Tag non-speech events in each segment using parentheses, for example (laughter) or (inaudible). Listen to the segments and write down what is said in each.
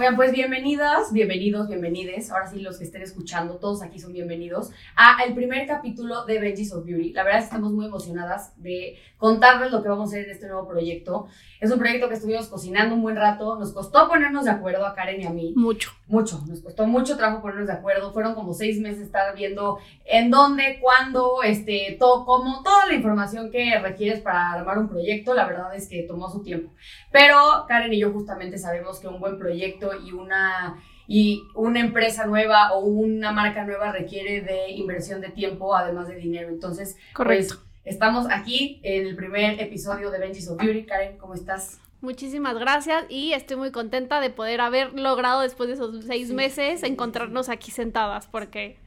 Oigan, pues bienvenidas, bienvenidos, bienvenides. Ahora sí, los que estén escuchando, todos aquí son bienvenidos a el primer capítulo de Benji's of Beauty. La verdad es que estamos muy emocionadas de contarles lo que vamos a hacer en este nuevo proyecto. Es un proyecto que estuvimos cocinando un buen rato. Nos costó ponernos de acuerdo a Karen y a mí. Mucho. Mucho. Nos costó mucho trabajo ponernos de acuerdo. Fueron como seis meses estar viendo en dónde, cuándo, este, todo, cómo, toda la información que requieres para armar un proyecto. La verdad es que tomó su tiempo. Pero Karen y yo justamente sabemos que un buen proyecto y una y una empresa nueva o una marca nueva requiere de inversión de tiempo además de dinero. Entonces, Correcto. Pues, estamos aquí en el primer episodio de Benji's of Beauty. Karen, ¿cómo estás? Muchísimas gracias y estoy muy contenta de poder haber logrado después de esos seis Sí, meses sí, sí, encontrarnos aquí sentadas porque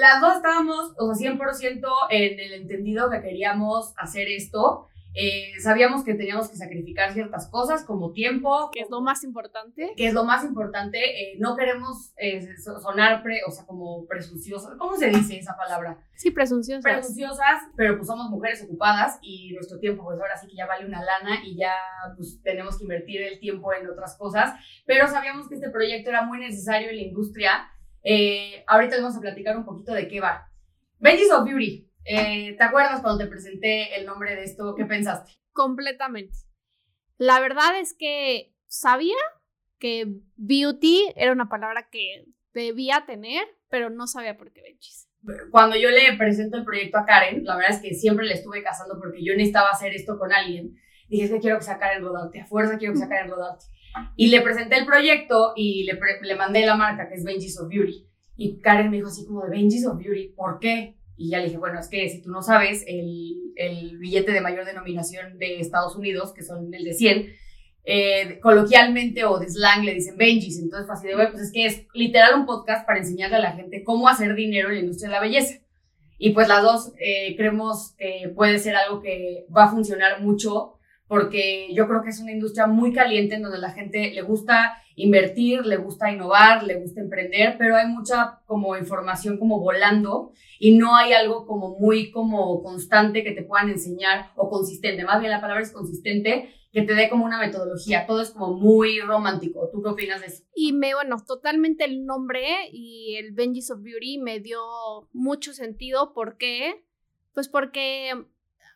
Las dos estábamos, o sea, 100% en el entendido que queríamos hacer esto. Eh, sabíamos que teníamos que sacrificar ciertas cosas como tiempo, que es lo más importante. que es lo más importante. eh, no queremos eh, so- sonar, pre, o sea, como presunciosas. ¿Cómo se dice esa palabra? Sí, presunciosas. Presunciosas, pero pues somos mujeres ocupadas y nuestro tiempo, pues ahora sí que ya vale una lana y ya pues tenemos que invertir el tiempo en otras cosas. Pero sabíamos que este proyecto era muy necesario en la industria. Eh, ahorita vamos a platicar un poquito de qué va. Benji's of Beauty. Eh, ¿Te acuerdas cuando te presenté el nombre de esto? ¿Qué pensaste? Completamente. La verdad es que sabía que beauty era una palabra que debía tener, pero no sabía por qué Benchis. cuando yo le presento el proyecto a Karen, la verdad es que siempre le estuve casando porque yo necesitaba hacer esto con alguien. Dije, es que quiero que sea Karen Rodarte, a fuerza quiero que sea Karen Rodarte. Y le presenté el proyecto y le mandé la marca que es Benji's of Beauty. Y Karen me dijo así como de Benji's of Beauty, ¿por qué? Y ya le dije, bueno, es que si tú no sabes, el, el billete de mayor denominación de Estados Unidos, que son el de 100, eh, coloquialmente o de slang le dicen Benjis. Entonces fue así de, bueno, pues es que es literal un podcast para enseñarle a la gente cómo hacer dinero en la industria de la belleza. Y pues las dos eh, creemos que puede ser algo que va a funcionar mucho porque yo creo que es una industria muy caliente en donde la gente le gusta invertir, le gusta innovar, le gusta emprender, pero hay mucha como información como volando y no hay algo como muy como constante que te puedan enseñar o consistente. Más bien la palabra es consistente, que te dé como una metodología. Todo es como muy romántico. ¿Tú qué opinas de eso? Y me, bueno, totalmente el nombre y el Benji's of Beauty me dio mucho sentido. ¿Por qué? Pues porque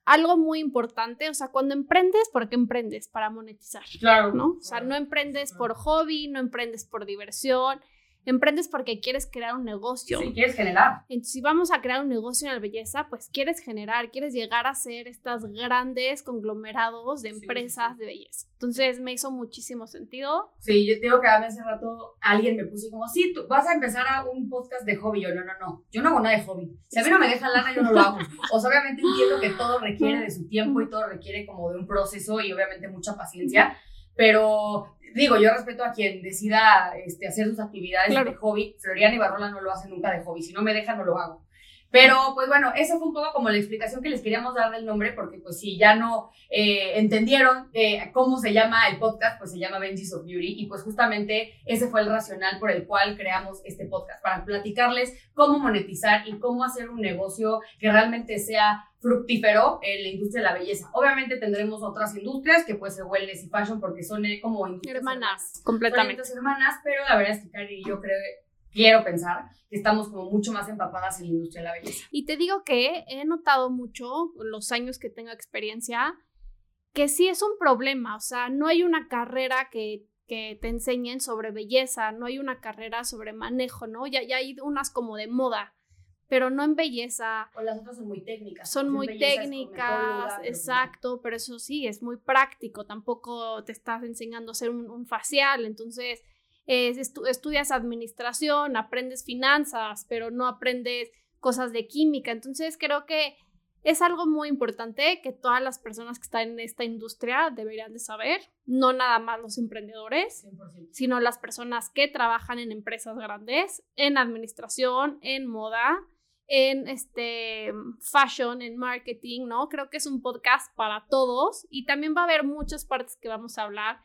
algo muy importante, o sea, cuando emprendes, ¿por qué emprendes? Para monetizar, Claro. ¿no? O sea, no emprendes por hobby, no emprendes por diversión, emprendes porque quieres crear un negocio. Si quieres generar. Entonces, si vamos a crear un negocio en la belleza, pues quieres generar, quieres llegar a ser estas grandes conglomerados de Sí, sí, empresas sí. de belleza. Entonces, me hizo muchísimo sentido. Sí, yo te digo que a mí hace rato alguien me puso como, sí, tú vas a empezar a un podcast de hobby. Yo, no, no, no, yo no hago nada de hobby. Si a mí no me deja lana, yo no lo hago. O sea, obviamente entiendo que todo requiere de su tiempo y todo requiere como de un proceso y obviamente mucha paciencia, pero digo, yo respeto a quien decida este, hacer sus actividades Claro. de hobby. Floriana y Barrola no lo hacen nunca de hobby. Si no me deja, no lo hago. Pero, pues bueno, esa fue un poco como la explicación que les queríamos dar del nombre, porque pues si ya no eh, entendieron eh, cómo se llama el podcast, pues se llama Benji's of Beauty, y pues justamente ese fue el racional por el cual creamos este podcast, para platicarles cómo monetizar y cómo hacer un negocio que realmente sea fructífero en la industria de la belleza. Obviamente tendremos otras industrias, que puede ser wellness y fashion, porque son eh, como Hermanas, completamente. hermanas, pero la verdad es que y yo creo, quiero pensar que estamos como mucho más empapadas en la industria de la belleza. Y te digo que he notado mucho, los años que tengo experiencia, que sí es un problema. O sea, no hay una carrera que que te enseñen sobre belleza, no hay una carrera sobre manejo, ¿no? Ya, ya hay unas como de moda, pero no en belleza. O las otras son muy técnicas. Son muy técnicas, exacto, pero eso sí, es muy práctico, tampoco te estás enseñando a hacer un, facial, entonces estudias administración, aprendes finanzas, pero no aprendes cosas de química, entonces creo que es algo muy importante que todas las personas que están en esta industria deberían de saber, no nada más los emprendedores, sino las personas que trabajan en empresas grandes, en administración, en moda, en este fashion, en marketing, ¿no? Creo que es un podcast para todos y también va a haber muchas partes que vamos a hablar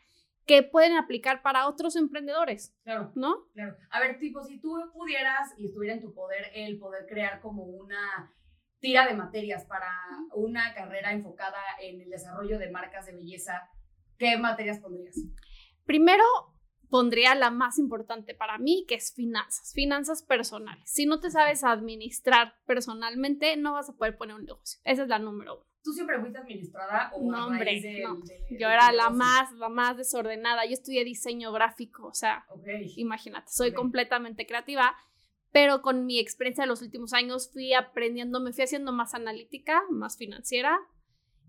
que pueden aplicar para otros emprendedores. Claro. ¿No? Claro. A ver, tipo, si tú pudieras y estuviera en tu poder el poder crear como una tira de materias para una carrera enfocada en el desarrollo de marcas de belleza, ¿qué materias pondrías? Primero, pondría la más importante para mí, que es finanzas, finanzas personales. Si no te sabes administrar personalmente, no vas a poder poner un negocio. Esa es la número uno. ¿Tú siempre fuiste administrada o no, hombre, no. Yo era la más, la más desordenada. Yo estudié diseño gráfico, o sea, imagínate, soy completamente creativa pero con mi experiencia de los últimos años fui aprendiendo, me fui haciendo más analítica, más financiera,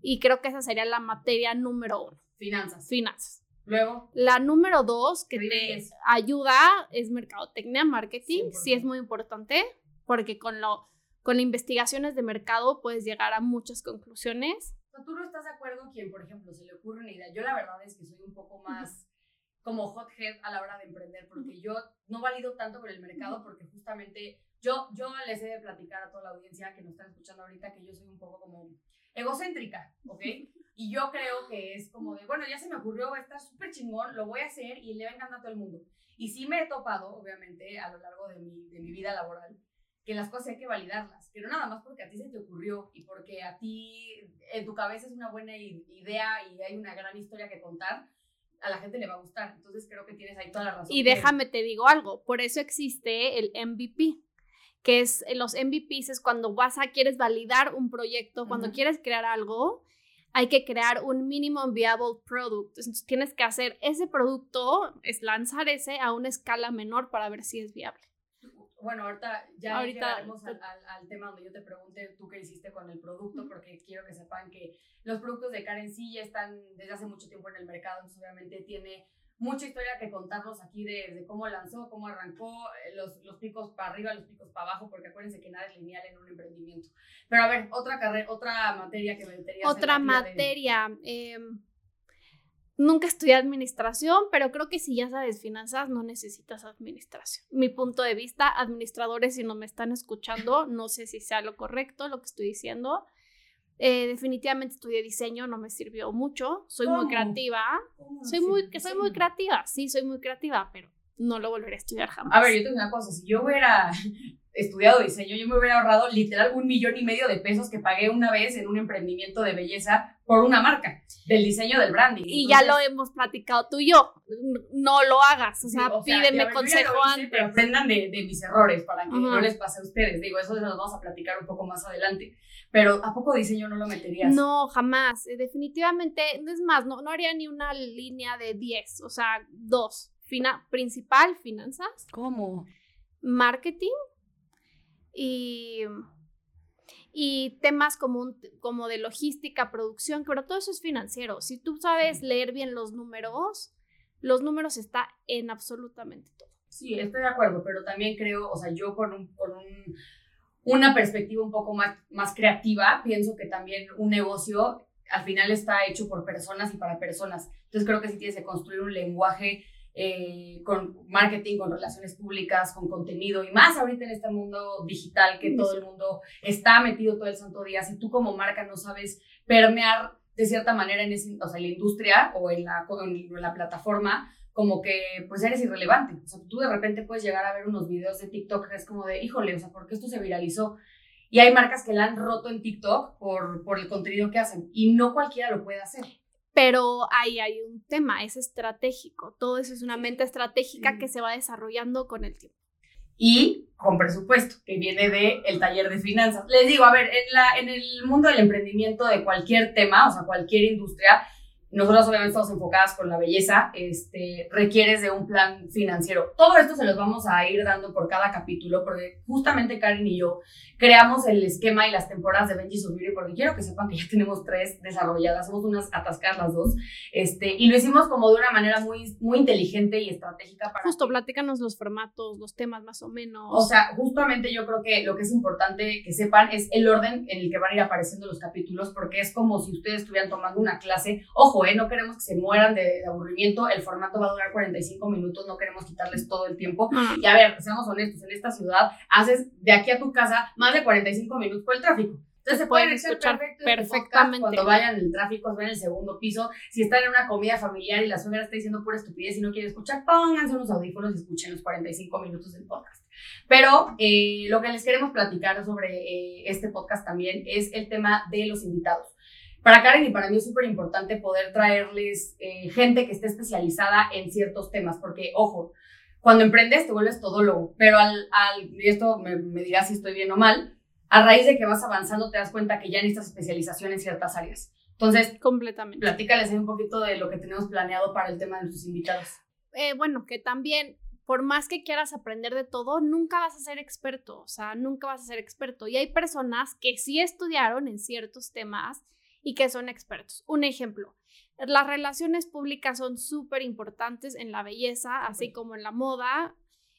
y creo que esa sería la materia número uno. Finanzas. Finanzas. Luego. La número dos que te ayuda es mercadotecnia, marketing, sí es muy importante, porque con, lo, con investigaciones de mercado puedes llegar a muchas conclusiones. ¿Tú no estás de acuerdo quien, por ejemplo, se le ocurre una idea? Yo la verdad es que soy un poco más como hothead a la hora de emprender, porque yo no valido tanto con el mercado, porque justamente yo, yo les he de platicar a toda la audiencia que nos están escuchando ahorita que yo soy un poco como egocéntrica, ¿ok? (laughs) Y yo creo que es como de, bueno, ya se me ocurrió, está súper chingón, lo voy a hacer y le va a encantar a todo el mundo. Y sí me he topado, obviamente, a lo largo de mi, de mi vida laboral, que las cosas hay que validarlas, pero nada más porque a ti se te ocurrió y porque a ti en tu cabeza es una buena idea y hay una gran historia que contar, a la gente le va a gustar. Entonces creo que tienes ahí toda la razón. Y déjame te digo algo, por eso existe el MVP, que es los MVPs es cuando vas a quieres validar un proyecto, cuando quieres crear algo, hay que crear un minimum viable product. Entonces tienes que hacer ese producto, es lanzar ese a una escala menor para ver si es viable. Bueno, ahorita ya ahorita, al, al, tema donde yo te pregunte tú qué hiciste con el producto, porque quiero que sepan que los productos de Karen sí ya están desde hace mucho tiempo en el mercado, entonces obviamente tiene mucha historia que contarnos aquí de, cómo lanzó, cómo arrancó, eh, los, los, picos para arriba, los picos para abajo, porque acuérdense que nada es lineal en un emprendimiento. Pero a ver, otra carrera, otra materia que me metería. Otra materia. Eh, Nunca estudié administración, pero creo que si ya sabes finanzas, no necesitas administración. Mi punto de vista, administradores, si no me están escuchando, no sé si sea lo correcto lo que estoy diciendo. Eh, definitivamente estudié diseño, no me sirvió mucho. Soy muy creativa. Soy muy, soy muy creativa, sí, soy muy creativa, pero no lo volveré a estudiar jamás. A ver, yo tengo una cosa, si yo hubiera (laughs) estudiado diseño, yo me hubiera ahorrado literal un millón y medio de pesos que pagué una vez en un emprendimiento de belleza por una marca, del diseño del branding. Y ya lo hemos platicado tú y yo, no lo hagas, o sea, pídeme consejo antes. Pero aprendan de, de, mis errores para que no les pase a ustedes, digo, eso nos vamos a platicar un poco más adelante. Pero ¿a poco diseño no lo meterías? No, jamás. Eh, definitivamente, es más, no, no haría ni una línea de 10, o sea, dos. Fina, principal, finanzas. ¿Cómo? Marketing y, y temas como, como de logística, producción, pero todo eso es financiero. Si tú sabes leer bien los números, los números está en absolutamente todo. Sí, estoy de acuerdo, pero también creo, o sea, yo con, un, con una perspectiva un poco más, más creativa, pienso que también un negocio al final está hecho por personas y para personas. Entonces creo que sí tienes que construir un lenguaje eh, con marketing, con relaciones públicas, con contenido y más ahorita en este mundo digital que todo el mundo está metido todo el santo día. Si tú como marca no sabes permear de cierta manera en, ese, o sea, la industria o en la, en la plataforma, como que pues eres irrelevante. O sea, tú de repente puedes llegar a ver unos videos de TikTok que es como de, híjole, o sea, ¿por qué esto se viralizó? Y hay marcas que la han roto en TikTok por, por el contenido que hacen y no cualquiera lo puede hacer. Pero ahí hay un tema, es estratégico. Todo eso es una mente estratégica que se va desarrollando con el tiempo. Y con presupuesto, que viene del el taller de finanzas. Les digo, a ver, en, la, en el mundo del emprendimiento de cualquier tema, o sea, cualquier industria, nosotros obviamente estamos enfocadas con la belleza, este, requieres de un plan financiero. Todo esto se los vamos a ir dando por cada capítulo, porque justamente Karen y yo creamos el esquema y las temporadas de Benji Beauty, porque quiero que sepan que ya tenemos tres desarrolladas, somos unas atascadas las dos, este, y lo hicimos como de una manera muy, muy inteligente y estratégica para... Justo, platícanos los formatos, los temas más o menos. O sea, justamente yo creo que lo que es importante que sepan es el orden en el que van a ir apareciendo los capítulos, porque es como si ustedes estuvieran tomando una clase. Ojo, ¿eh? no queremos que se mueran de, aburrimiento, el formato va a durar 45 minutos, no queremos quitarles todo el tiempo. Y a ver, seamos honestos, en esta ciudad haces de aquí a tu casa más de 45 minutos por el tráfico. Entonces se pueden escuchar este perfectamente. Cuando vayan en el tráfico, ven el segundo piso. Si están en una comida familiar y la suegra está diciendo pura estupidez y no quiere escuchar, pónganse unos audífonos y escuchen los 45 minutos del podcast. Pero eh, lo que les queremos platicar sobre eh, este podcast también es el tema de los invitados. Para Karen y para mí es súper importante poder traerles eh, gente que esté especializada en ciertos temas, porque, ojo, cuando emprendes te vuelves todólogo, pero al, al y esto me, me dirá si estoy bien o mal, a raíz de que vas avanzando te das cuenta que ya necesitas especialización en ciertas áreas. Entonces, completamente. Platícales un poquito de lo que tenemos planeado para el tema de nuestros invitados. Eh, bueno, que también, por más que quieras aprender de todo, nunca vas a ser experto, o sea, nunca vas a ser experto. Y hay personas que sí estudiaron en ciertos temas y que son expertos. Un ejemplo, las relaciones públicas son súper importantes en la belleza, así como en la moda.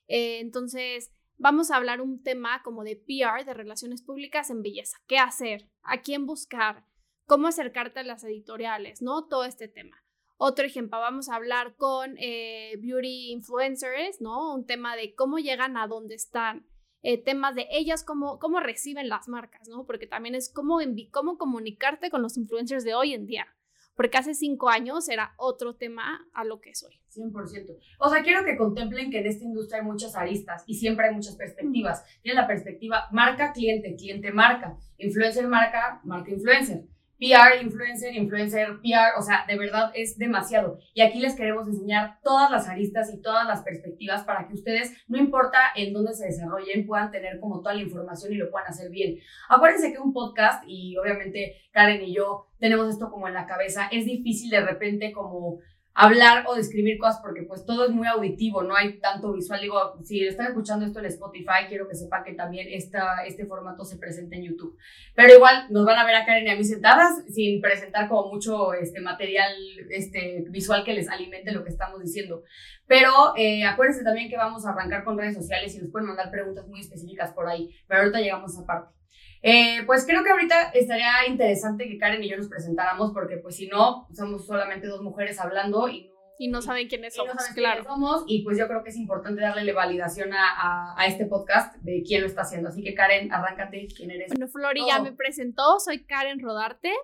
Eh, entonces, vamos a hablar un tema como de PR, de relaciones públicas en belleza. ¿Qué hacer? ¿A quién buscar? ¿Cómo acercarte a las editoriales? ¿No? Todo este tema. Otro ejemplo, vamos a hablar con eh, beauty influencers, ¿no? Un tema de cómo llegan a dónde están. Eh, temas de ellas, cómo, cómo reciben las marcas, ¿no? Porque también es cómo, cómo comunicarte con los influencers de hoy en día. Porque hace cinco años era otro tema a lo que es hoy. 100%. O sea, quiero que contemplen que en esta industria hay muchas aristas y siempre hay muchas perspectivas. Tiene la perspectiva marca, cliente, cliente, marca, influencer, marca, marca, influencer. PR, influencer, influencer, PR, o sea, de verdad es demasiado. Y aquí les queremos enseñar todas las aristas y todas las perspectivas para que ustedes, no importa en dónde se desarrollen, puedan tener como toda la información y lo puedan hacer bien. Acuérdense que un podcast, y obviamente Karen y yo tenemos esto como en la cabeza, es difícil de repente como hablar o describir cosas porque pues todo es muy auditivo, no hay tanto visual. Digo, si están escuchando esto en Spotify, quiero que sepan que también esta, este formato se presenta en YouTube. Pero igual nos van a ver a Karen y a mí sentadas sin presentar como mucho este material este, visual que les alimente lo que estamos diciendo. Pero eh, acuérdense también que vamos a arrancar con redes sociales y nos pueden mandar preguntas muy específicas por ahí. Pero ahorita llegamos a esa parte. Eh, pues creo que ahorita estaría interesante que Karen y yo nos presentáramos porque pues si no, somos solamente dos mujeres hablando y no... Y no saben quiénes somos, claro. somos, y pues yo creo que es importante darle validación a, a, este podcast de quién lo está haciendo. Así que Karen, arráncate, ¿quién eres? Bueno, Flori ya me presentó, soy Karen Rodarte,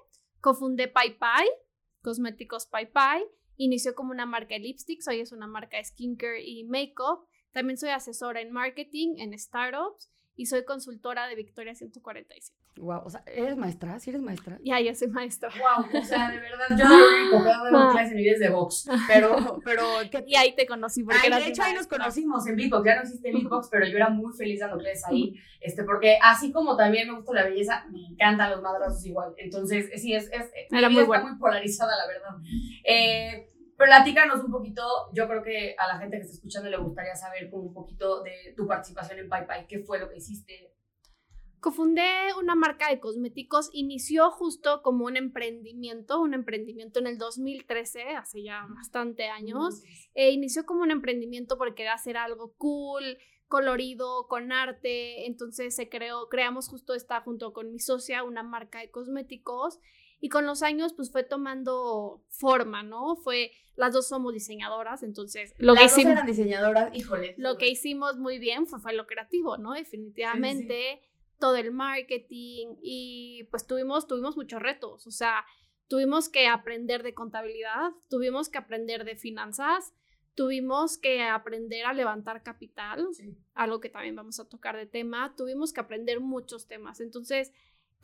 cofundé Pai, Cosméticos Pai, inició como una marca de lipsticks, hoy es una marca de skincare y makeup. También soy asesora en marketing, en startups y soy consultora de Victoria 147. Wow, o sea, ¿eres maestra? ¿Sí eres maestra? Ya, ya soy maestra. Wow, o sea, de verdad, yo no he dado clases en de box, pero, pero... Y ahí te conocí, porque Ay, de hecho ahí nos conocimos en Beatbox, ya no existe Beatbox, pero yo era muy feliz dando clases ahí, este, porque así como también me gusta la belleza, me encantan los madrazos igual, entonces, sí, es, es, era muy está muy polarizada, la verdad. Eh, Platícanos un poquito, yo creo que a la gente que está escuchando le gustaría saber como un poquito de tu participación en PayPay, qué fue lo que hiciste. Cofundé una marca de cosméticos, inició justo como un emprendimiento, un emprendimiento en el 2013, hace ya bastante años. E inició como un emprendimiento porque quería hacer algo cool, colorido, con arte. Entonces se creó, creamos justo esta junto con mi socia una marca de cosméticos y con los años pues fue tomando forma, ¿no? Fue, las dos somos diseñadoras, entonces lo que hicimos... eran diseñadoras, híjole. Lo que hicimos muy bien fue, fue lo creativo, ¿no? Definitivamente todo el marketing y pues tuvimos, tuvimos muchos retos, o sea, tuvimos que aprender de contabilidad, tuvimos que aprender de finanzas, tuvimos que aprender a levantar capital, algo que también vamos a tocar de tema, tuvimos que aprender muchos temas, entonces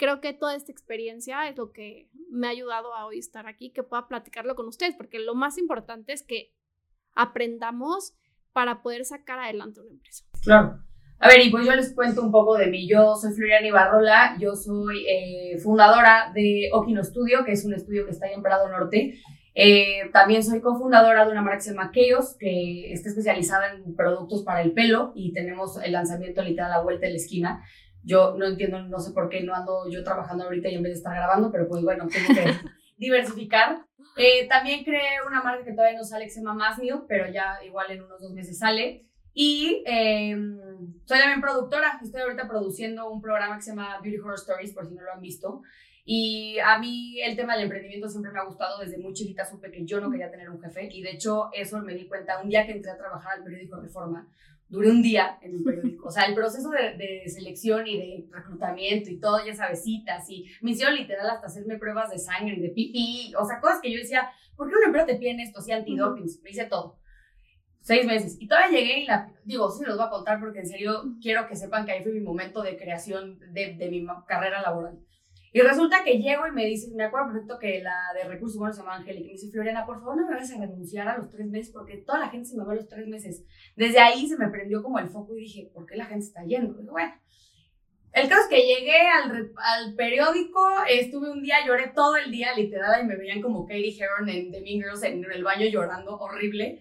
creo que toda esta experiencia es lo que me ha ayudado a hoy estar aquí, que pueda platicarlo con ustedes, porque lo más importante es que aprendamos para poder sacar adelante una empresa. Claro. A ver, y pues yo les cuento un poco de mí. Yo soy Floriana Ibarrola, yo soy eh, fundadora de Okino Studio, que es un estudio que está ahí en Prado Norte. Eh, también soy cofundadora de una marca que se llama Chaos, que está especializada en productos para el pelo y tenemos el lanzamiento literal a la vuelta de la esquina. Yo no entiendo, no sé por qué no ando yo trabajando ahorita y en vez de estar grabando, pero pues bueno, tengo que (laughs) diversificar. Eh, también creé una marca que todavía no sale que se llama Más pero ya igual en unos dos meses sale. Y eh, soy también productora, estoy ahorita produciendo un programa que se llama Beauty Horror Stories, por si no lo han visto. Y a mí el tema del emprendimiento siempre me ha gustado, desde muy chiquita supe que yo no quería tener un jefe y de hecho eso me di cuenta un día que entré a trabajar al periódico Reforma, duré un día en el periódico, o sea, el proceso de, de selección y de reclutamiento y todo, ya sabes, citas y me hicieron literal hasta hacerme pruebas de sangre y de pipí, o sea, cosas que yo decía, ¿por qué una empresa te piden esto? Así antidoping, me hice todo seis meses. Y todavía llegué y la, digo, sí los voy a contar porque en serio quiero que sepan que ahí fue mi momento de creación de, de mi carrera laboral. Y resulta que llego y me dice, me acuerdo perfecto que la de recursos humanos se llama Angélica, y me dice, Floriana, por favor no me vayas a renunciar a los tres meses porque toda la gente se me va a los tres meses. Desde ahí se me prendió como el foco y dije, ¿por qué la gente está yendo? Y bueno, el caso es que llegué al, al, periódico, estuve un día, lloré todo el día, literal, y me veían como Katie Heron en The Mean Girls en el baño llorando horrible.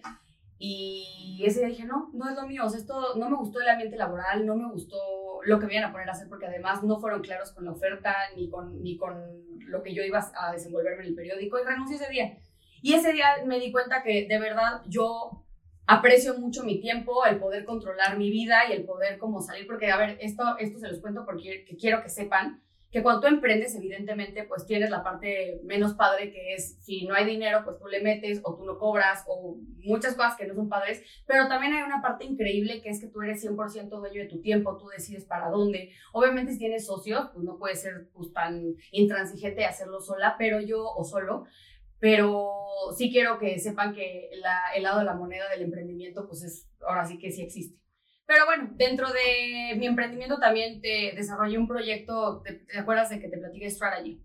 Y ese día dije, no, no es lo mío, o sea, esto no me gustó el ambiente laboral, no me gustó lo que me iban a poner a hacer, porque además no fueron claros con la oferta ni con, ni con lo que yo iba a desenvolverme en el periódico, y renuncié ese día. Y ese día me di cuenta que de verdad yo aprecio mucho mi tiempo, el poder controlar mi vida y el poder como salir, porque a ver, esto, esto se los cuento porque quiero que sepan que cuando tú emprendes, evidentemente, pues tienes la parte menos padre que es si no hay dinero, pues tú le metes o tú no cobras o muchas cosas que no son padres, pero también hay una parte increíble que es que tú eres 100% dueño de tu tiempo, tú decides para dónde. Obviamente si tienes socios, pues no puedes ser pues, tan intransigente y hacerlo sola, pero yo o solo, pero sí quiero que sepan que la, el lado de la moneda del emprendimiento, pues es ahora sí que sí existe. Pero bueno, dentro de mi emprendimiento también te desarrollé un proyecto, ¿te, acuerdas de que te platiqué Strategy?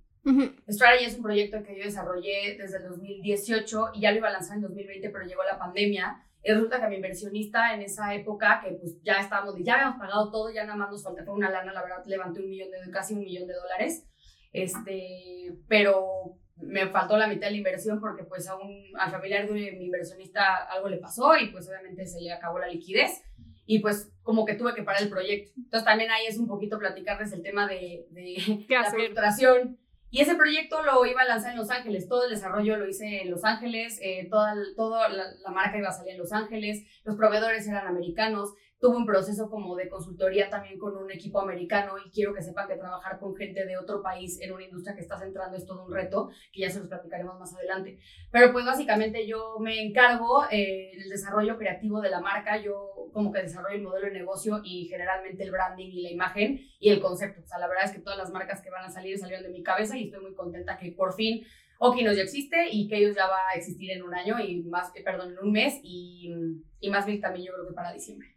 Strategy es un proyecto que yo desarrollé desde el 2018 y ya lo iba a lanzar en 2020, pero llegó la pandemia. Y resulta que mi inversionista en esa época, que pues ya estábamos, ya habíamos pagado todo, ya nada más nos faltaba una lana, la verdad levanté un millón de, casi un millón de dólares, este, pero me faltó la mitad de la inversión porque pues a un, al familiar de mi inversionista algo le pasó y pues obviamente se le acabó la liquidez y pues como que tuve que parar el proyecto. Entonces también ahí es un poquito platicarles el tema de, de (laughs) la frustración. Y ese proyecto lo iba a lanzar en Los Ángeles, todo el desarrollo lo hice en Los Ángeles, eh, toda, toda la, la, marca iba a salir en Los Ángeles, los proveedores eran americanos, tuve un proceso como de consultoría también con un equipo americano y quiero que sepan que trabajar con gente de otro país en una industria que está centrando es todo un reto, que ya se los platicaremos más adelante. Pero pues básicamente yo me encargo eh, del desarrollo creativo de la marca, yo como que desarrollo el modelo de negocio y generalmente el branding y la imagen y el concepto. O sea, la verdad es que todas las marcas que van a salir salieron de mi cabeza y estoy muy contenta que por fin Okinos ya existe y ellos ya va a existir en un año y más, perdón, en un mes y, y más bien también yo creo que para diciembre.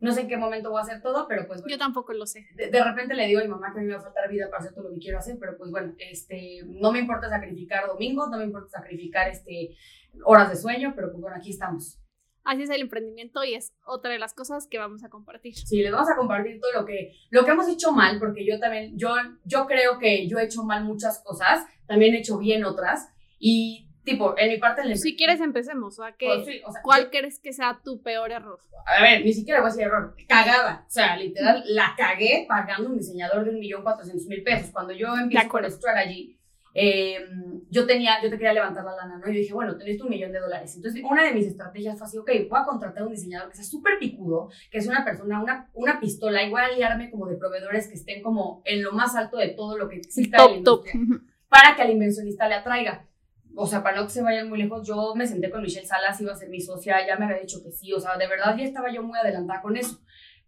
No sé en qué momento voy a hacer todo, pero pues Yo tampoco lo sé. De, repente le digo a mi mamá que a mí me va a faltar vida para hacer todo lo que quiero hacer, pero pues bueno, este, no me importa sacrificar domingos, no me importa sacrificar este, horas de sueño, pero pues bueno, aquí estamos. Así es el emprendimiento y es otra de las cosas que vamos a compartir. Sí, les vamos a compartir todo lo que, lo que hemos hecho mal, porque yo también, yo, yo creo que yo he hecho mal muchas cosas, también he hecho bien otras, y tipo, en mi parte... Si quieres, empecemos. ¿a qué, pues ¿Cuál crees que sea tu peor error? A ver, ni siquiera voy a decir error. Cagada. O sea, literal, la cagué pagando un diseñador de un millón cuatrocientos mil pesos. Cuando yo empiezo con Strategy, eh, yo tenía, yo te quería levantar la lana, ¿no? Y yo dije, bueno, tenés un millón de dólares. Entonces, una de mis estrategias fue así, ok, voy a contratar a un diseñador que sea súper picudo, que es una persona, una, una pistola, y voy a aliarme como de proveedores que estén como en lo más alto de todo lo que exista en la industria, para que al inversionista le atraiga o sea, para no que se vayan muy lejos, yo me senté con Michelle Salas, iba a ser mi socia, ya me había dicho que sí, o sea, de verdad ya estaba yo muy adelantada con eso.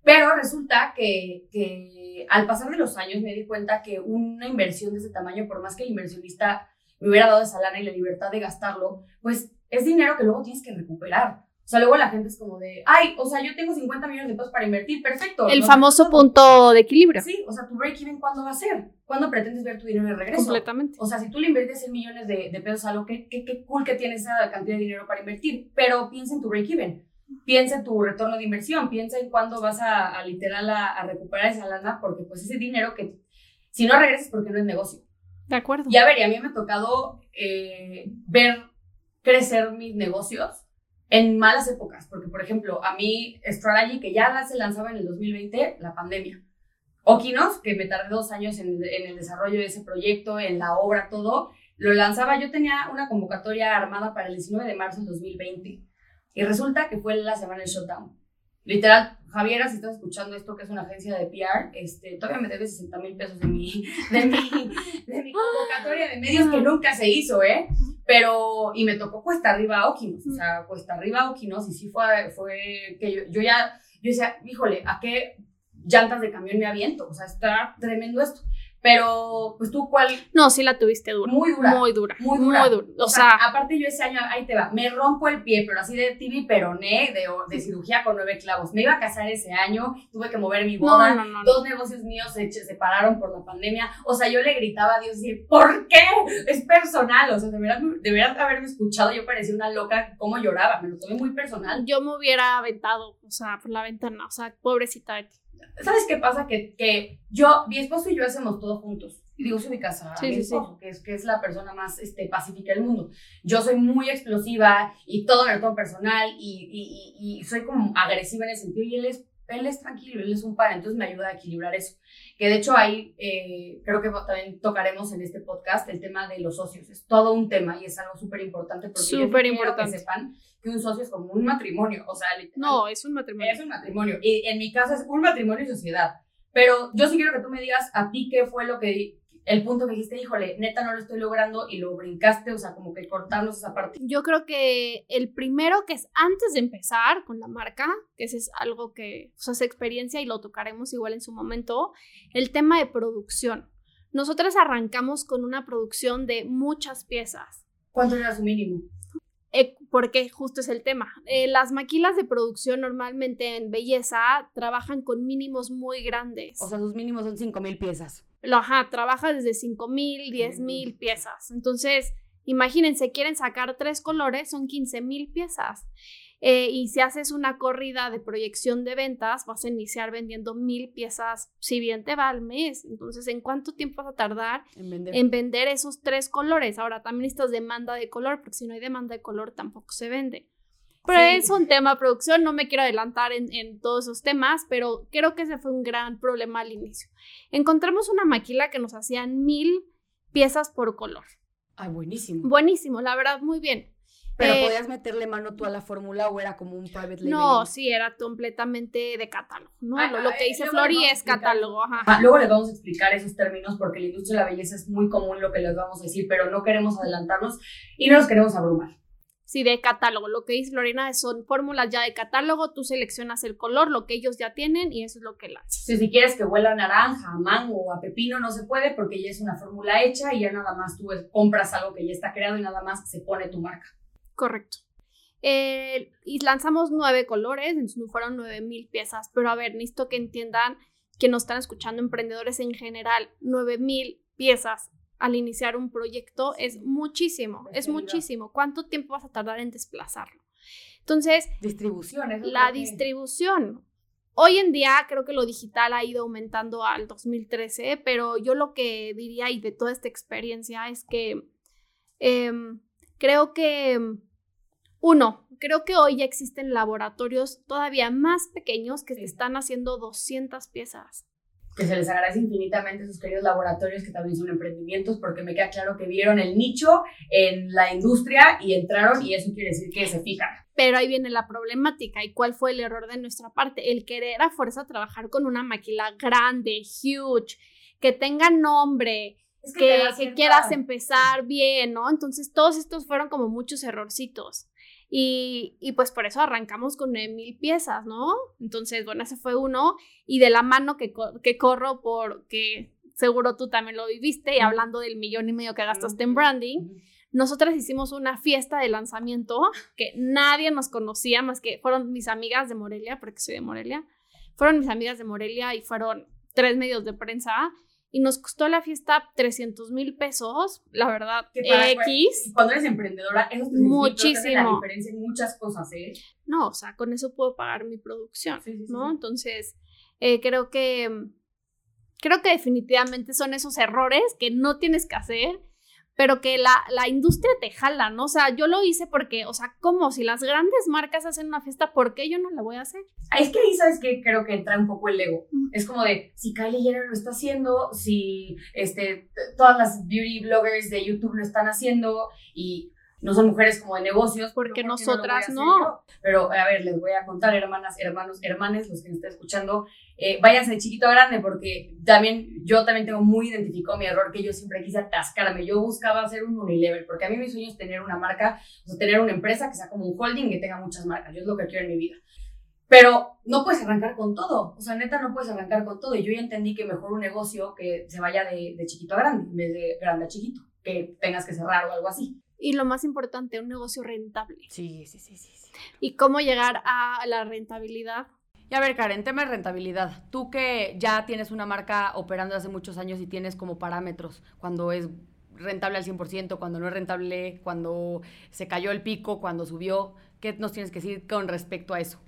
Pero resulta que, que al pasar de los años me di cuenta que una inversión de ese tamaño, por más que el inversionista me hubiera dado esa lana y la libertad de gastarlo, pues es dinero que luego tienes que recuperar. O sea, luego la gente es como de, ay, o sea, yo tengo 50 millones de pesos para invertir, perfecto. El famoso punto de equilibrio. Sí, o sea, tu break-even, ¿cuándo va a ser? ¿Cuándo pretendes ver tu dinero de regreso? Completamente. O sea, si tú le inviertes 100 millones de, de pesos a algo, qué, qué, qué cool que tienes esa cantidad de dinero para invertir, pero piensa en tu break-even. Piensa en tu retorno de inversión, piensa en cuándo vas a, a literal a, a, recuperar esa lana, porque pues ese dinero que, si no regresas, porque no es negocio. De acuerdo. Y a ver, y a mí me ha tocado eh, ver crecer mis negocios en malas épocas, porque por ejemplo, a mí Strategy, que ya se lanzaba en el 2020, la pandemia. Okinos, que me tardé dos años en, en, el desarrollo de ese proyecto, en la obra, todo, lo lanzaba, yo tenía una convocatoria armada para el 19 de marzo del 2020 y resulta que fue la semana del shutdown. Literal, Javiera, si estás escuchando esto, que es una agencia de PR, este, todavía me debes 60 mil pesos de mi, de, mi, de mi (laughs) convocatoria de medios que nunca se hizo, ¿eh? Pero, y me tocó cuesta arriba a Okinos, o sea, cuesta arriba a Okinos, y sí fue, fue que yo, yo ya, yo decía, híjole, ¿a qué llantas de camión me aviento? O sea, está tremendo esto. Pero, pues tú, ¿cuál? No, sí la tuviste dura. Muy dura. Muy dura. Muy dura. Muy dura. O, sea, aparte yo ese año, ahí te va, me rompo el pie, pero así de TV peroné, de, de cirugía con nueve clavos. Me iba a casar ese año, tuve que mover mi boda. No, no, no, Dos negocios míos se separaron por la pandemia. O sea, yo le gritaba a Dios, decir, ¿por qué? Es personal. O sea, deberías, deberías haberme escuchado. Yo parecía una loca, cómo lloraba. Me lo tomé muy personal. Yo me hubiera aventado, o sea, por la ventana. O sea, pobrecita de ti. ¿Sabes qué pasa? Que, que yo, mi esposo y yo hacemos todo juntos digo, soy mi casa, sí, mi sí, que, es, que es la persona más este, pacífica del mundo. Yo soy muy explosiva y todo me lo tomo personal y, y, y, soy como agresiva en ese sentido y él es, él es tranquilo, él es un par, entonces me ayuda a equilibrar eso. Que de hecho ahí eh, creo que también tocaremos en este podcast el tema de los socios. Es todo un tema y es algo súper importante porque súper importante. que sepan que un socio es como un matrimonio, o sea, literal, No, es un matrimonio. Es un matrimonio. Y en mi caso es un matrimonio y sociedad. Pero yo sí quiero que tú me digas a ti qué fue lo que el punto que dijiste, híjole, neta no lo estoy logrando y lo brincaste, o sea, como que cortarnos esa parte. Yo creo que el primero que es antes de empezar con la marca, que ese es algo que, o sea, es experiencia y lo tocaremos igual en su momento, el tema de producción. Nosotras arrancamos con una producción de muchas piezas. ¿Cuánto era su mínimo? Eh, porque justo es el tema. Eh, las maquilas de producción normalmente en belleza trabajan con mínimos muy grandes. O sea, sus mínimos son 5 mil piezas. Lo, ajá, trabaja desde 5 mil, 10 mil piezas. Entonces, imagínense, quieren sacar tres colores, son 15 mil piezas. Eh, y si haces una corrida de proyección de ventas, vas a iniciar vendiendo mil piezas, si bien te va al mes. Entonces, ¿en cuánto tiempo vas a tardar en vender, en vender esos tres colores? Ahora, también necesitas demanda de color, porque si no hay demanda de color, tampoco se vende. Pero sí. es un tema de producción, no me quiero adelantar en, en, todos esos temas, pero creo que ese fue un gran problema al inicio. Encontramos una maquila que nos hacían mil piezas por color. Ah, buenísimo. Buenísimo, la verdad, muy bien. Pero eh, podías meterle mano tú a la fórmula o era como un private label. No, sí, era completamente de catálogo, ¿no? Ah, lo, lo, que dice Flori es catálogo, ajá. Ah, luego les vamos a explicar esos términos porque la industria de la belleza es muy común lo que les vamos a decir, pero no queremos adelantarnos y no nos queremos abrumar. Sí, de catálogo. Lo que dice Florina son fórmulas ya de catálogo, tú seleccionas el color, lo que ellos ya tienen y eso es lo que lanzas. Sí, si quieres que huela a naranja, a mango o a pepino, no se puede porque ya es una fórmula hecha y ya nada más tú compras algo que ya está creado y nada más se pone tu marca. Correcto. Eh, y lanzamos nueve colores, entonces fueron nueve mil piezas, pero a ver, necesito que entiendan que nos están escuchando emprendedores en general, nueve mil piezas al iniciar un proyecto es muchísimo, es muchísimo. ¿Cuánto tiempo vas a tardar en desplazarlo? Entonces, distribución, es la distribución. Hoy en día creo que lo digital ha ido aumentando al 2013, pero yo lo que diría y de toda esta experiencia es que eh, creo que, uno, creo que hoy ya existen laboratorios todavía más pequeños que sí. están haciendo 200 piezas que se les agradece infinitamente a sus queridos laboratorios que también son emprendimientos porque me queda claro que vieron el nicho en la industria y entraron y eso quiere decir que se fijan. Pero ahí viene la problemática y cuál fue el error de nuestra parte, el querer a fuerza trabajar con una maquila grande, huge, que tenga nombre, es que, que, que quieras empezar bien, ¿no? Entonces todos estos fueron como muchos errorcitos. Y, y, pues por eso arrancamos con mil piezas, ¿no? Entonces, bueno, ese fue uno. Y de la mano que, que corro porque seguro tú también lo viviste, y hablando del millón y medio que gastaste en branding, nosotras hicimos una fiesta de lanzamiento que nadie nos conocía más que fueron mis amigas de Morelia, porque soy de Morelia. Fueron mis amigas de Morelia y fueron tres medios de prensa y nos costó la fiesta 300 mil pesos, la verdad, X. Cuando eres emprendedora, eso te muchísimo. la diferencia en muchas cosas, ¿eh? No, o sea, con eso puedo pagar mi producción, sí, sí, ¿no? Sí. Entonces, eh, creo que, creo que definitivamente son esos errores que no tienes que hacer, pero que la, la industria te jala, ¿no? O sea, yo lo hice porque, o sea, como si las grandes marcas hacen una fiesta, ¿por qué yo no la voy a hacer? Ah, Es que ahí, ¿sabes que Creo que entra un poco el ego. Mm. Es como de, si Kylie Jenner lo está haciendo, si este, todas las beauty bloggers de YouTube lo están haciendo y no son mujeres como de negocios. Porque ¿por qué nosotras no. yo? Pero, a ver, les voy a contar, hermanas, hermanos, hermanes, los que me estén escuchando, eh, váyanse de chiquito a grande porque también, yo también tengo muy identificado mi error que yo siempre quise atascarme. Yo buscaba hacer un Unilever porque a mí mi sueño es tener una marca, o sea, tener una empresa que sea como un holding que tenga muchas marcas. Yo es lo que quiero en mi vida. Pero no puedes arrancar con todo. O sea, neta, no puedes arrancar con todo. Y yo ya entendí que mejor un negocio que se vaya de, de chiquito a grande, en vez de grande a chiquito, que tengas que cerrar o algo así. Y lo más importante, un negocio rentable. Sí, sí, sí, sí. sí. ¿Y cómo llegar a la rentabilidad? Y a ver, Karen, tema de rentabilidad. Tú que ya tienes una marca operando hace muchos años y tienes como parámetros cuando es rentable al 100%, cuando no es rentable, cuando se cayó el pico, cuando subió, ¿qué nos tienes que decir con respecto a eso?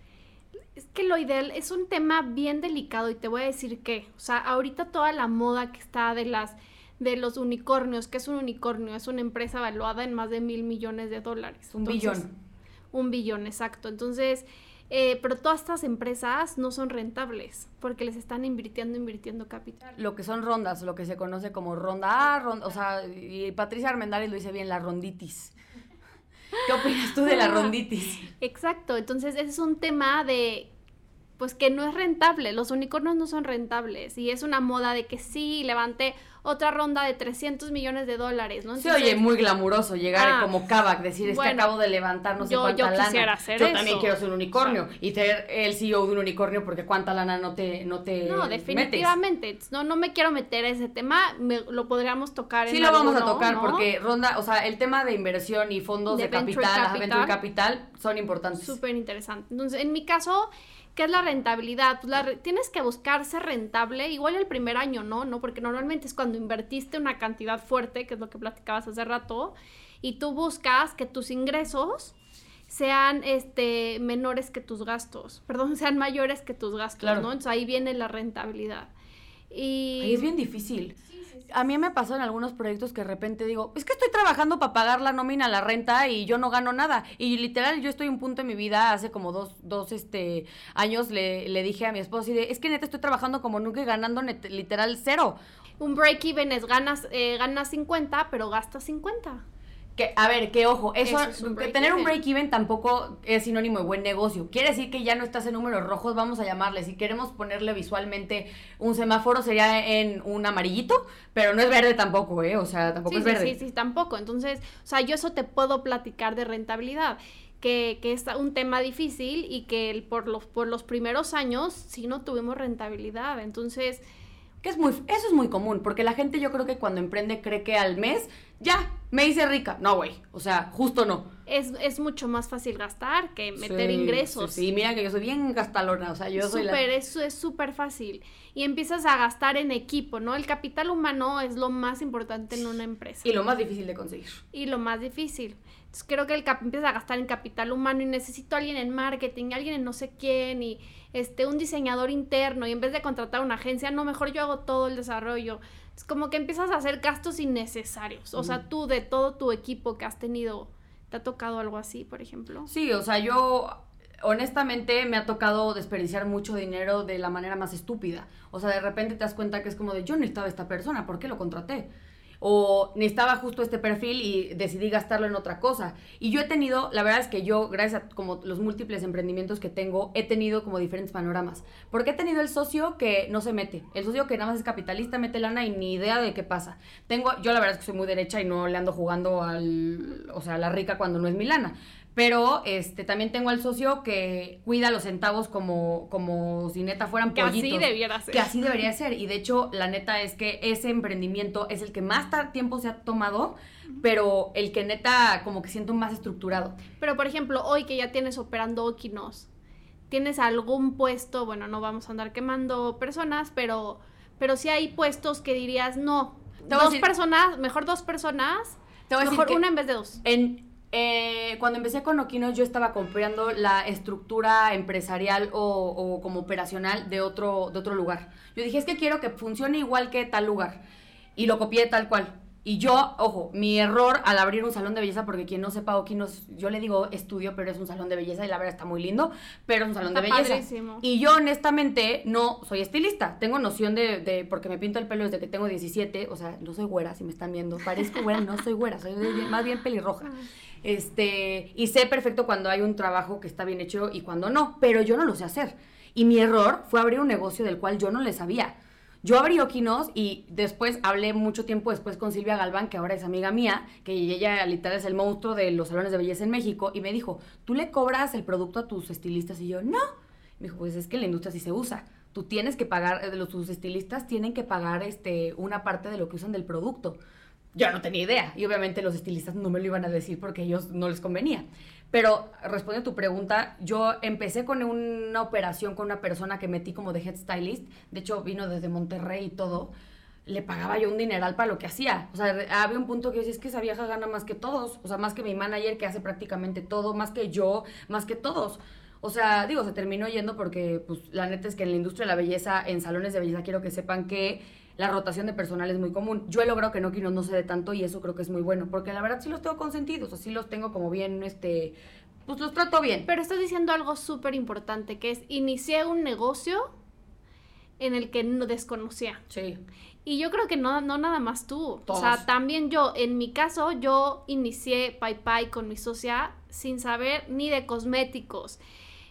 Es que lo ideal es un tema bien delicado y te voy a decir que, o sea, ahorita toda la moda que está de las de los unicornios, que es un unicornio, es una empresa valuada en más de mil millones de dólares. Un Entonces, billón. Un billón, exacto. Entonces, eh, pero todas estas empresas no son rentables porque les están invirtiendo, invirtiendo capital. Lo que son rondas, lo que se conoce como ronda A, ronda, o sea, y Patricia Armendáriz lo dice bien, la ronditis. (laughs) ¿Qué opinas tú de la ronditis? Exacto, entonces ese es un tema de, pues que no es rentable, los unicornios no son rentables y es una moda de que sí, levanté otra ronda de 300 millones de dólares, ¿no? Se Entonces, oye muy glamuroso llegar Ah, como Kavak, decir, es que acabo de levantar no sé yo- cuánta yo lana. quisiera hacer yo eso. también quiero ser un unicornio y ser el CEO de un unicornio porque cuánta lana no te, no te No, metes. definitivamente. No, no me quiero meter a ese tema. me- lo podríamos tocar en Sí lo vamos a tocar ¿no? porque ronda, o sea, el tema de inversión y fondos de, capital, capital. venture capital, son importantes. Súper interesante. Entonces, en mi caso, ¿qué es la rentabilidad? Pues la re- tienes que buscar ser rentable, igual el primer año, ¿no? ¿no? Porque normalmente es cuando invertiste una cantidad fuerte, que es lo que platicabas hace rato, y tú buscas que tus ingresos sean este menores que tus gastos, perdón, (laughs) sean mayores que tus gastos, Claro. ¿no? Entonces ahí viene la rentabilidad. Y Ay, es bien difícil. A mí me pasó en algunos proyectos que de repente digo, es que estoy trabajando para pagar la nómina, la renta y yo no gano nada. Y literal, yo estoy en un punto en mi vida, hace como dos, dos este, años, le, le dije a mi esposo, y de, es que neta estoy trabajando como nunca y ganando net- literal cero. Un break-even es ganas, eh, ganas 50, pero gastas 50. Que, a ver, que ojo, eso, Eso es un que tener un even. break-even tampoco es sinónimo de buen negocio. Quiere decir que ya no estás en números rojos, vamos a llamarle. Si queremos ponerle visualmente un semáforo, sería en un amarillito, pero no es verde tampoco, ¿eh? O sea, tampoco Sí, es sí, verde. sí, sí, tampoco. Entonces, o sea, yo eso te puedo platicar de rentabilidad, que, que es un tema difícil y que el- por, los, por los primeros años sí no tuvimos rentabilidad. Entonces, Que es muy, eso es muy común, porque la gente yo creo que cuando emprende cree que al mes, ya, me hice rica. No, güey, o sea, justo no. es, es mucho más fácil gastar que meter Sí, ingresos. Sí, sí, mira que yo soy bien gastalona, o sea, yo soy la... Súper, eso es súper fácil. Y empiezas a gastar en equipo, ¿no? El capital humano es lo más importante en una empresa. Y lo más difícil de conseguir. y lo más difícil. Entonces creo que el cap empieza a gastar en capital humano y necesito a alguien en marketing, alguien en no sé quién y este un diseñador interno y en vez de contratar una agencia, no, mejor yo hago todo el desarrollo. Es como que empiezas a hacer gastos innecesarios. O sea, tú de todo tu equipo que has tenido, ¿te ha tocado algo así, por ejemplo? Sí, o sea, yo honestamente me ha tocado desperdiciar mucho dinero de la manera más estúpida. O sea, de repente te das cuenta que es como de yo necesitaba a esta persona, ¿por qué lo contraté? O necesitaba justo este perfil y decidí gastarlo en otra cosa. Y yo he tenido, la verdad es que yo, gracias a como los múltiples emprendimientos que tengo, he tenido como diferentes panoramas. Porque he tenido el socio que no se mete, el socio que nada más es capitalista, mete lana y ni idea de qué pasa. Tengo, yo la verdad es que soy muy derecha y no le ando jugando al, o sea, a la rica cuando no es mi lana. Pero este también tengo al socio que cuida los centavos como, como si neta fueran Que así pollitos. debiera ser. Que así debería ser. Y de hecho, la neta es que ese emprendimiento es el que más tiempo se ha tomado, pero el que neta como que siento más estructurado. Pero por ejemplo, hoy que ya tienes operando Okinos, ¿tienes algún puesto? Bueno, no vamos a andar quemando personas, pero, pero sí hay puestos que dirías, no, dos decir- personas, mejor dos personas, mejor que- una en vez de dos. En, eh, cuando empecé con Oquinos, yo estaba comprando la estructura empresarial o, o como operacional de otro, de otro lugar. Yo dije, es que quiero que funcione igual que tal lugar. Y lo copié tal cual. Y yo, ojo, mi error al abrir un salón de belleza, porque quien no sepa, aquí nos, yo le digo estudio, pero es un salón de belleza y la verdad está muy lindo, pero es un salón Está de belleza. padrísimo. Y yo honestamente no soy estilista, tengo noción de, de- porque me pinto el pelo desde que tengo 17, o sea, no soy güera, si me están viendo, parezco güera, no soy güera, soy de- más bien pelirroja. Este, y sé perfecto cuando hay un trabajo que está bien hecho y cuando no, pero yo no lo sé hacer. Y mi error fue abrir un negocio del cual yo no le sabía. Yo abrí Oquinos y después hablé mucho tiempo después con Silvia Galván, que ahora es amiga mía, que ella literal es el monstruo de los salones de belleza en México, y me dijo, ¿tú le cobras el producto a tus estilistas? Y yo, no. Me dijo, pues es que la industria sí se usa. Tú tienes que pagar, eh, los, tus estilistas tienen que pagar este, una parte de lo que usan del producto. Yo no tenía idea y obviamente los estilistas no me lo iban a decir porque a ellos no les convenía. Pero respondiendo a tu pregunta, yo empecé con una operación con una persona que metí como de head stylist. De hecho, vino desde Monterrey y todo. Le pagaba yo un dineral para lo que hacía. O sea, había un punto que yo decía, es que esa vieja gana más que todos. O sea, más que mi manager que hace prácticamente todo, más que yo, más que todos. O sea, digo, se terminó yendo porque, pues, la neta es que en la industria de la belleza, en salones de belleza, quiero que sepan que la rotación de personal es muy común. Yo he logrado que no no, no se dé tanto y eso creo que es muy bueno, porque la verdad sí los tengo consentidos, así los tengo como bien, este, pues los trato bien. Pero estás diciendo algo súper importante, que es inicié un negocio en el que no desconocía. Sí. Y yo creo que no, no nada más tú. Todos. O sea, también yo, en mi caso, yo inicié Pai con mi socia sin saber ni de cosméticos,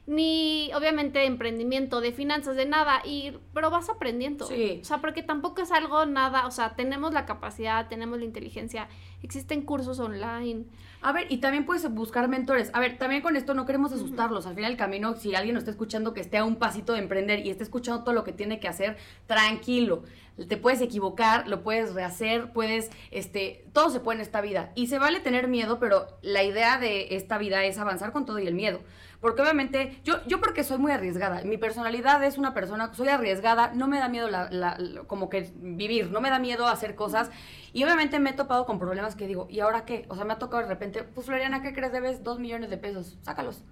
ni obviamente de emprendimiento, de finanzas, de nada. Y, pero vas aprendiendo. Sí. O sea, porque tampoco es algo nada, o sea, tenemos la capacidad, tenemos la inteligencia, existen cursos online. A ver, y también puedes buscar mentores. A ver, también con esto no queremos asustarlos. Al final del camino, si alguien nos está escuchando que esté a un pasito de emprender y esté escuchando todo lo que tiene que hacer, tranquilo. Te puedes equivocar, lo puedes rehacer, puedes, este, todo se puede en esta vida. Y se vale tener miedo, pero la idea de esta vida es avanzar con todo y el miedo. Porque obviamente, yo, yo porque soy muy arriesgada. Mi personalidad es una persona, soy arriesgada, no me da miedo la, la- la- como que vivir, no me da miedo hacer cosas. Y obviamente me he topado con problemas que digo, ¿y ahora qué? O sea, me ha tocado de repente, pues Floriana, ¿qué crees? Debes dos millones de pesos, sácalos.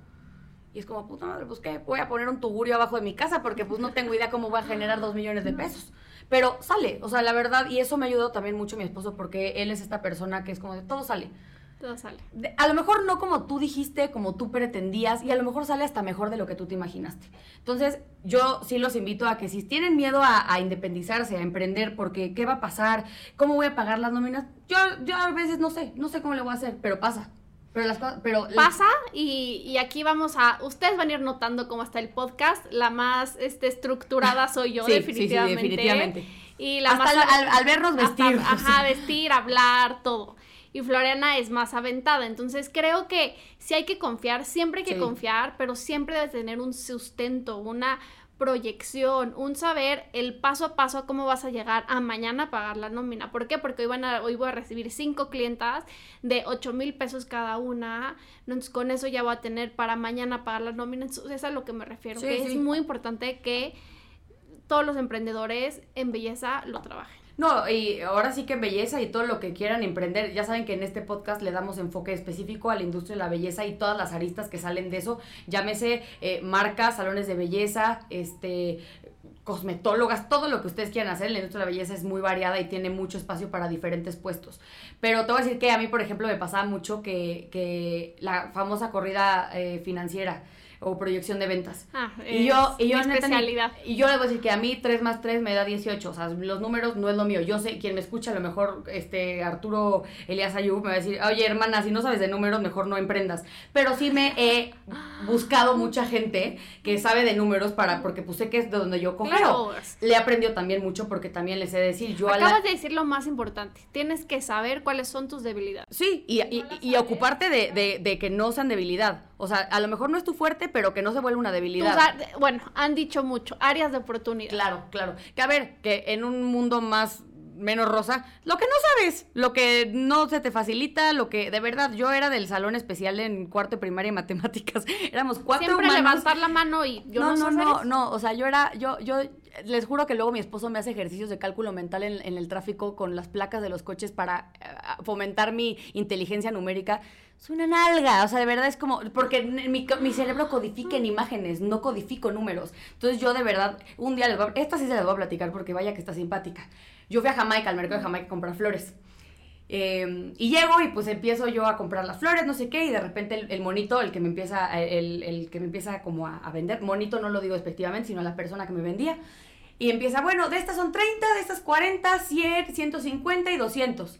Y es como, puta madre, pues qué, voy a poner un tugurio abajo de mi casa porque pues no tengo idea cómo voy a generar dos millones de pesos. Pero sale, o sea, la verdad, y eso me ayudado también mucho mi esposo porque él es esta persona que es como de todo sale. Todo sale. De- a lo mejor no como tú dijiste, como tú pretendías, y a lo mejor sale hasta mejor de lo que tú te imaginaste. Entonces, yo sí los invito a que si tienen miedo a, a independizarse, a emprender, porque qué va a pasar, cómo voy a pagar las nóminas, yo, yo a veces no sé, no sé cómo le voy a hacer, pero pasa. Pero las cosas, pero Pasa y, y aquí vamos a, ustedes van a ir notando cómo está el podcast, la más este, estructurada (laughs) soy yo Sí, sí, sí, definitivamente. Y la Hasta más al, al- al vernos hasta- vestir. ajá, (laughs) vestir, hablar, todo. Y Floriana es más aventada. Entonces creo que sí hay que confiar, siempre hay que Sí. confiar, pero siempre debes tener un sustento, una proyección, un saber el paso a paso a cómo vas a llegar a mañana a pagar la nómina. ¿Por qué? Porque hoy, van a, hoy voy a recibir cinco clientas de 8 mil pesos cada una. Entonces con eso ya voy a tener para mañana pagar la nómina. Entonces, es a lo que me refiero. Sí, que sí. es muy importante que todos los emprendedores en belleza lo trabajen. No, y ahora sí que belleza y todo lo que quieran emprender, ya saben que en este podcast le damos enfoque específico a la industria de la belleza y todas las aristas que salen de eso, llámese eh, marcas, salones de belleza, este cosmetólogas, todo lo que ustedes quieran hacer la industria de la belleza es muy variada y tiene mucho espacio para diferentes puestos. Pero te voy a decir que a mí, por ejemplo, me pasaba mucho que, que la famosa corrida eh, financiera o proyección de ventas. Ah, Y yo, y yo neta, especialidad. y yo les voy a decir que a mí 3 más 3 me da 18. O sea, los números no es lo mío. Yo sé, quien me escucha, a lo mejor este Arturo Elías Ayub me va a decir, oye, hermana, si no sabes de números, mejor no emprendas. Pero sí me he buscado mucha gente que sabe de números para, porque pues sé que es de donde yo cogeo. Claro. Le he aprendido también mucho porque también les he de decir, yo a la- Acabas de decir lo más importante. Tienes que saber cuáles son tus debilidades. Sí, y, y- y ocuparte de, de- de que no sean debilidad. O sea, a lo mejor no es tu fuerte, pero que no se vuelva una Tus debilidad. ar- bueno, han dicho mucho, áreas de oportunidad. Claro, claro. Que a ver, que en un mundo más menos rosa, lo que no sabes, lo que no se te facilita, lo que de verdad yo era del salón especial en cuarto de primaria en matemáticas. (laughs) Éramos cuatro Siempre humanos. levantar la mano y yo no, no, no, no, no, o sea, yo era, yo, yo les juro que luego mi esposo me hace ejercicios de cálculo mental en, en el tráfico con las placas de los coches para eh, fomentar mi inteligencia numérica. Soy una nalga, o sea, de verdad es como, porque mi, mi cerebro codifica en imágenes, no codifico números. Entonces yo de verdad, un día les voy a, esta sí se las voy a platicar porque vaya que está simpática. Yo fui a Jamaica, al mercado de Jamaica a comprar flores. Eh, y llego y pues empiezo yo a comprar las flores, no sé qué, y de repente el, monito, el que me empieza, el, el que me empieza como a, a vender, monito no lo digo despectivamente, sino la persona que me vendía, y empieza, bueno, de estas son 30, de estas 40, 100, 150 y 200.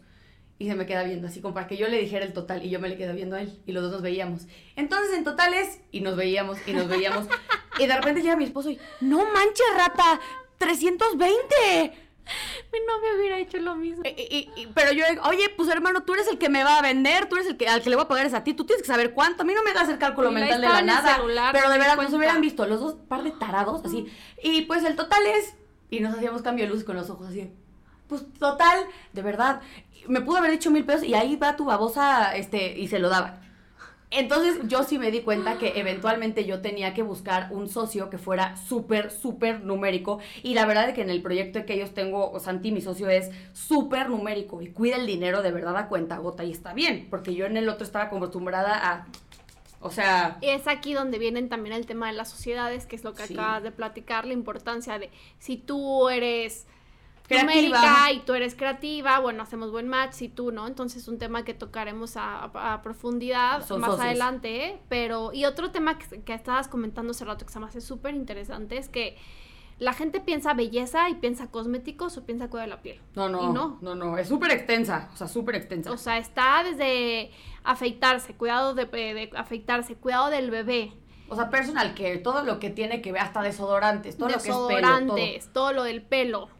Y se me queda viendo, así como para que yo le dijera el total, y yo me le quedo viendo a él, y los dos nos veíamos. Entonces, en total es, y nos veíamos, y nos veíamos, (laughs) y de repente llega mi esposo y, no manches, rata, 320. Mi novio hubiera hecho lo mismo. Y- y- y- pero yo digo, oye, pues hermano, tú eres el que me va a vender, tú eres el que al que le voy a pagar es a ti, tú tienes que saber cuánto. A mí no me hagas el cálculo mental de la nada. celular, pero de verdad, nos hubieran visto los dos par de tarados, así. Y pues el total es. Y nos hacíamos cambio de luz con los ojos así. Pues total, de verdad. Me pudo haber dicho mil pesos y ahí va tu babosa, este, y se lo daba. Entonces yo sí me di cuenta que eventualmente yo tenía que buscar un socio que fuera súper, súper numérico. Y la verdad es que en el proyecto que ellos tengo, Santi, mi socio, es súper numérico y cuida el dinero de verdad a cuenta gota. Y está bien, porque yo en el otro estaba acostumbrada a... O sea... Y es aquí donde vienen también el tema de las sociedades, que es lo que Sí. acabas de platicar, la importancia de si tú eres. Numérica y tú eres creativa, bueno, hacemos buen match, si tú no, entonces es un tema que tocaremos a, a- a profundidad Son más socios. adelante, ¿eh? pero y otro tema que, que estabas comentando hace rato que se me hace súper interesante es que la gente piensa belleza y piensa cosméticos o piensa cuidado de la piel. No, no, Y no. no, no, es súper extensa, o sea, súper extensa. O sea, está desde afeitarse, cuidado de, de afeitarse, cuidado del bebé, O sea, personal care, todo lo que tiene que ver, hasta desodorantes, todo lo que es pelo, todo. desodorantes, todo lo del pelo.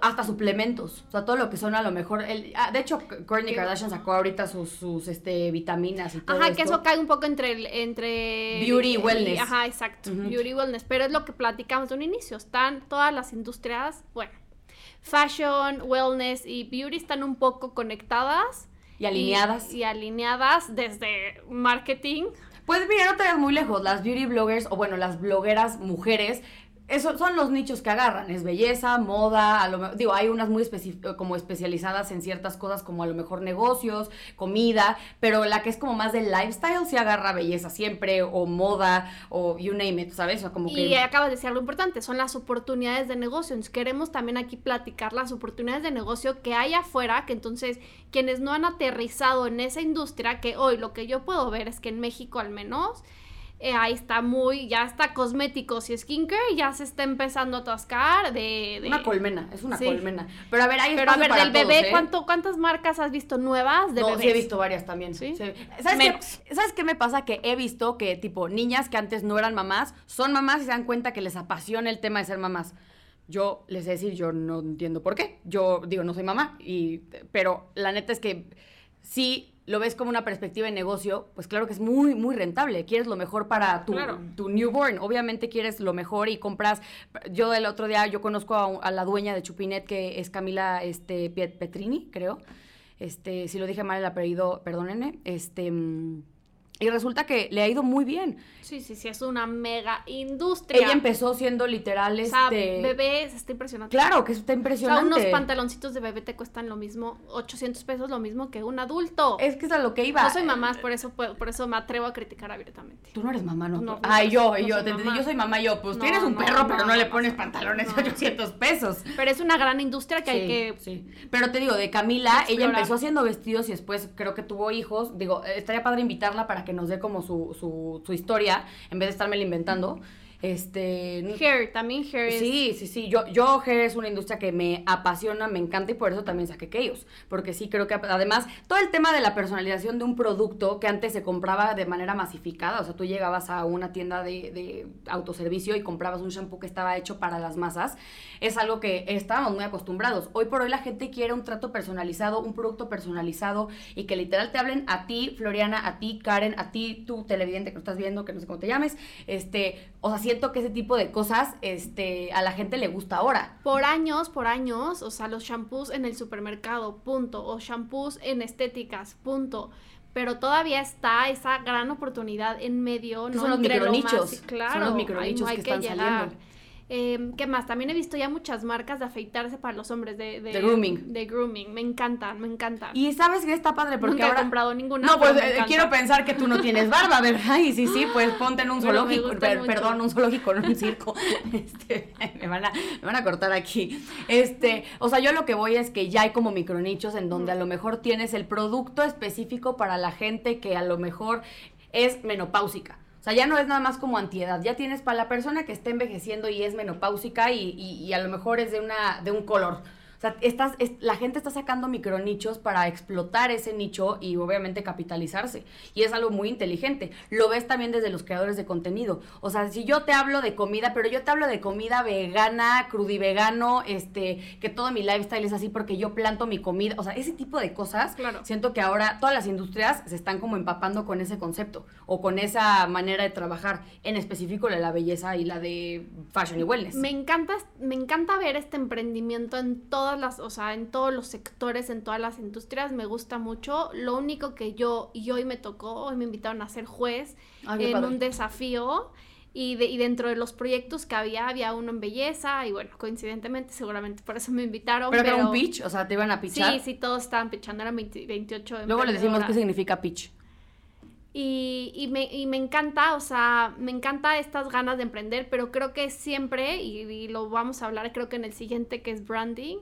Hasta suplementos, o sea, todo lo que son a lo mejor, el, ah, de hecho, Kourtney Kardashian sacó ahorita sus, sus este, vitaminas y todo Ajá, que eso cae un poco entre el, entre Beauty y wellness. Ajá, exacto. Ujú. Beauty y wellness, pero es lo que platicamos de un inicio. Están todas las industrias, bueno, fashion, wellness y beauty están un poco conectadas Y alineadas. y, alineadas desde marketing. Pues mira, no te vayas muy lejos, las beauty bloggers, o bueno, las blogueras mujeres, eso son los nichos que agarran, es belleza, moda, a lo digo, hay unas muy como especializadas en ciertas cosas como a lo mejor negocios, comida, pero la que es como más del lifestyle sí agarra belleza siempre, o moda, o you name it, ¿sabes? O como Y que... acabas de decir algo importante, son las oportunidades de negocio. Queremos también aquí platicar las oportunidades de negocio que hay afuera, que entonces quienes no han aterrizado en esa industria, que hoy lo que yo puedo ver es que en México al menos, eh, ahí está muy, ya está cosméticos y skincare, ya se está empezando a atascar de... de- Una colmena, es una Sí. colmena. Pero a ver, hay Pero a ver, para del todos, bebé, ¿eh? ¿cuánto, ¿cuántas marcas has visto nuevas de no, bebés? sí he visto varias también. ¿Sí? ¿Sí? ¿Sabes, Menos. qué, ¿Sabes qué me pasa? Que he visto que, tipo, niñas que antes no eran mamás, son mamás y se dan cuenta que les apasiona el tema de ser mamás. Yo les he de decir, yo no entiendo por qué. Yo digo, no soy mamá, y, pero la neta es que si lo ves como una perspectiva de negocio, pues claro que es muy, muy rentable. Quieres lo mejor para tu, Claro. tu newborn. Obviamente quieres lo mejor y compras. Yo el otro día, yo conozco a, la dueña de Chupinet, que es Camila este, Piet- Petrini, creo. Este, si lo dije mal el apellido, perdónenme. Este, mm, y resulta que le ha ido muy bien. Sí, sí, sí, es una mega industria. Ella empezó siendo literal, O sea, este... bebés, está impresionante. Claro, que está O sea, impresionante. unos pantaloncitos de bebé te cuestan lo mismo, 800 pesos lo mismo que un adulto. Es que es a lo que iba. no soy mamá, por eso, por eso me atrevo a criticar abiertamente. Tú no eres mamá, ¿no? No, Ay, yo, no yo, soy te entendí, mamá. yo soy mamá, yo, pues No, tienes un perro, pero no, le pones pantalones de 800 pesos. Pero es una gran industria que hay que... sí. Pero te digo, de Camila, ella empezó haciendo vestidos y después creo que tuvo hijos. Digo, eh, estaría padre invitarla para que nos dé como su, su, su historia, en vez de estármela inventando. Este. Hair, también hair es... Sí, sí, sí. Yo, yo hair es una industria que me apasiona, me encanta y por eso también saqué ellos. Porque sí creo que además todo el tema de la personalización de un producto que antes se compraba de manera masificada, o sea, tú llegabas a una tienda de, de autoservicio y comprabas un shampoo que estaba hecho para las masas, es algo que estábamos muy acostumbrados. Hoy por hoy la gente quiere un trato personalizado, un producto personalizado y que literal te hablen a ti, Floriana, a ti, Karen, a ti, tú televidente que lo estás viendo, que no sé cómo te llames. Este, o sea, siento que ese tipo de cosas este, a la gente le gusta ahora. Por años, por años, o sea, los shampoos en el supermercado, punto. O shampoos en estéticas, punto. Pero todavía está esa gran oportunidad en medio, ¿no? son los Entre lo micronichos, más- claro, son los hay- micronichos hay que están llegar. saliendo. Eh, ¿Qué más? También he visto ya muchas marcas de afeitarse para los hombres de, De grooming. De grooming. Me encantan, me encantan. Y sabes que está padre porque Nunca ahora... he comprado ninguna. No, pues eh, quiero pensar que tú no tienes barba, ¿verdad? Y sí, sí, pues ponte en un (laughs) zoológico, per- perdón, un zoológico, no un circo. (laughs) Este, me, van a, me van a cortar aquí. Este, o sea, yo lo que voy es que ya hay como micronichos en donde a lo mejor tienes el producto específico para la gente que a lo mejor es menopáusica. O sea, ya no es nada más como antiedad, ya tienes para la persona que está envejeciendo y es menopáusica y, y- y a lo mejor es de, una, de un color. O sea, estás, es- la gente está sacando micronichos para explotar ese nicho y obviamente capitalizarse. Y es algo muy inteligente. Lo ves también desde los creadores de contenido. O sea, si yo te hablo de comida, pero yo te hablo de comida vegana, crudivegano, este, que todo mi lifestyle es así porque yo planto mi comida. O sea, ese tipo de cosas. Claro. Siento que ahora todas las industrias se están como empapando con ese concepto o con esa manera de trabajar, en específico la de la belleza y la de fashion y wellness. Me encanta, me encanta ver este emprendimiento en todas las, o sea, en todos los sectores, en todas las industrias, me gusta mucho. Lo único que yo, y hoy me tocó, hoy me invitaron a ser juez Ay, en padre. un desafío. Y, de- y dentro de los proyectos que había, había uno en belleza, y bueno, coincidentemente, seguramente por eso me invitaron. pero, Pero, era un pitch, o sea, te iban a pichar. Sí, sí, todos estaban pichando, eran 20 28 Luego les decimos qué significa pitch. Y, y me, y me encanta, o sea, me encanta estas ganas de emprender, pero creo que siempre, y, y lo vamos a hablar creo que en el siguiente que es branding,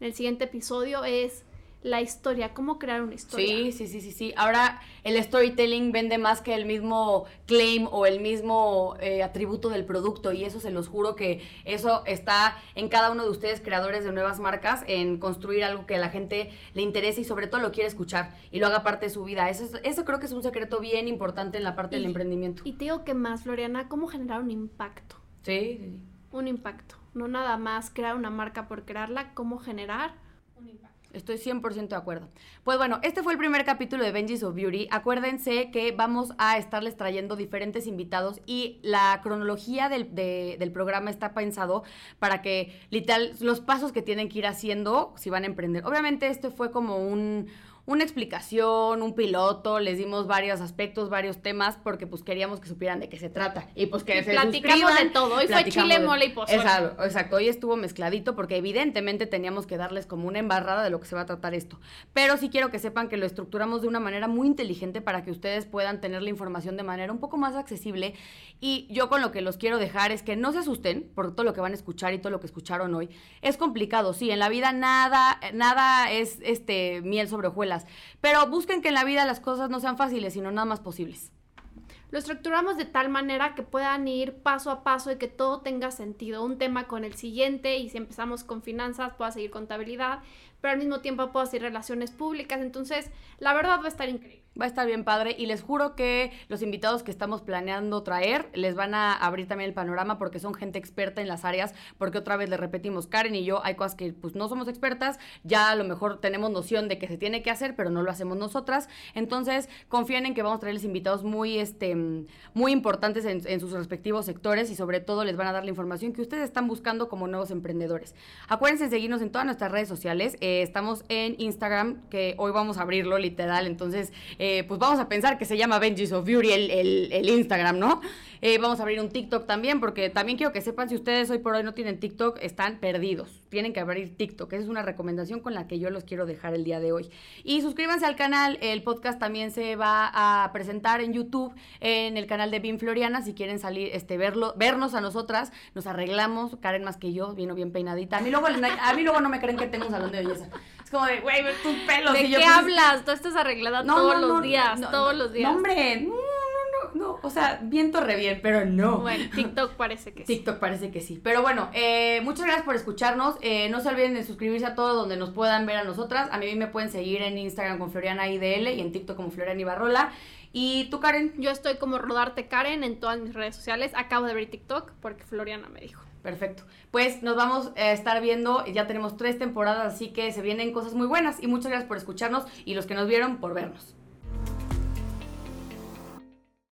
en el siguiente episodio es la historia, cómo crear una historia. Sí, sí, sí, sí, sí. Ahora el storytelling vende más que el mismo claim o el mismo eh, atributo del producto y eso se los juro que eso está en cada uno de ustedes creadores de nuevas marcas en construir algo que a la gente le interese y sobre todo lo quiere escuchar y lo haga parte de su vida. Eso, es- eso creo que es un secreto bien importante en la parte del emprendimiento. Y te digo que más, Floriana, cómo generar un impacto. Sí, sí, sí. Un impacto. No nada más crear una marca por crearla, cómo generar un impacto. Estoy 100% de acuerdo. Pues bueno, este fue el primer capítulo de Benji's of Beauty. Acuérdense que vamos a estarles trayendo diferentes invitados y la cronología del, de- del programa está pensado para que, literal, los pasos que tienen que ir haciendo si van a emprender. Obviamente este fue como un, una explicación, un piloto, les dimos varios aspectos, varios temas, porque pues queríamos que supieran de qué se trata y pues que se Platicamos de todo. Hoy fue chile, de- mole y pozole. Exacto, exacto. Hoy estuvo mezcladito porque evidentemente teníamos que darles como una embarrada de lo que se va a tratar esto. Pero sí quiero que sepan que lo estructuramos de una manera muy inteligente para que ustedes puedan tener la información de manera un poco más accesible. Y yo con lo que los quiero dejar es que no se asusten por todo lo que van a escuchar y todo lo que escucharon hoy. Es complicado, sí, en la vida nada, nada es este miel sobre hojuelas. Pero busquen que en la vida las cosas no sean fáciles, sino nada más posibles. Lo estructuramos de tal manera que puedan ir paso a paso y que todo tenga sentido. Un tema con el siguiente y si empezamos con finanzas, pueda seguir contabilidad, pero al mismo tiempo puedo hacer relaciones públicas. Entonces, la verdad va a estar increíble. Va a estar bien padre y les juro que los invitados que estamos planeando traer les van a abrir también el panorama porque son gente experta en las áreas, porque otra vez le repetimos, Karen y yo hay cosas que pues no somos expertas, ya a lo mejor tenemos noción de que se tiene que hacer, pero no lo hacemos nosotras. Entonces, confíen en que vamos a traerles invitados muy este muy importantes en, sus respectivos sectores y sobre todo les van a dar la información que ustedes están buscando como nuevos emprendedores. Acuérdense de seguirnos en todas nuestras redes sociales. eh, estamos en Instagram, que hoy vamos a abrirlo literal, entonces pues vamos a pensar que se llama Benji's of Beauty el, el- el Instagram, ¿no? Eh, vamos a abrir un TikTok también, porque también quiero que sepan, si ustedes hoy por hoy no tienen TikTok, están perdidos. Tienen que abrir TikTok. Esa es una recomendación con la que yo los quiero dejar el día de hoy. Y suscríbanse al canal. El podcast también se va a presentar en YouTube, en el canal de Bin Floriana. Si quieren salir, este, verlo, vernos a nosotras, nos arreglamos. Karen más que yo, vino bien peinadita. A mí luego, a mí luego no me creen que tengo un salón de belleza. Es como de, güey, tus pelos. ¿De Y qué hablas? Tú estás arreglada no, todos no, los días, todos los días. No, hombre, no, no, no, no. O sea, viento re bien, pero no. Bueno, (laughs) TikTok parece que sí. TikTok parece que sí. Pero bueno, eh, muchas gracias por escucharnos. Eh, no se olviden de suscribirse a todo donde nos puedan ver a nosotras. A mí me pueden seguir en Instagram con Floriana IDL y en TikTok como Floriana Ibarrola. ¿Y tú, Karen? Yo estoy como Rodarte Karen en todas mis redes sociales. Acabo de ver TikTok porque Floriana me dijo. Perfecto. Pues nos vamos a estar viendo. Ya tenemos tres temporadas, así que se vienen cosas muy buenas. Y muchas gracias por escucharnos y los que nos vieron por vernos.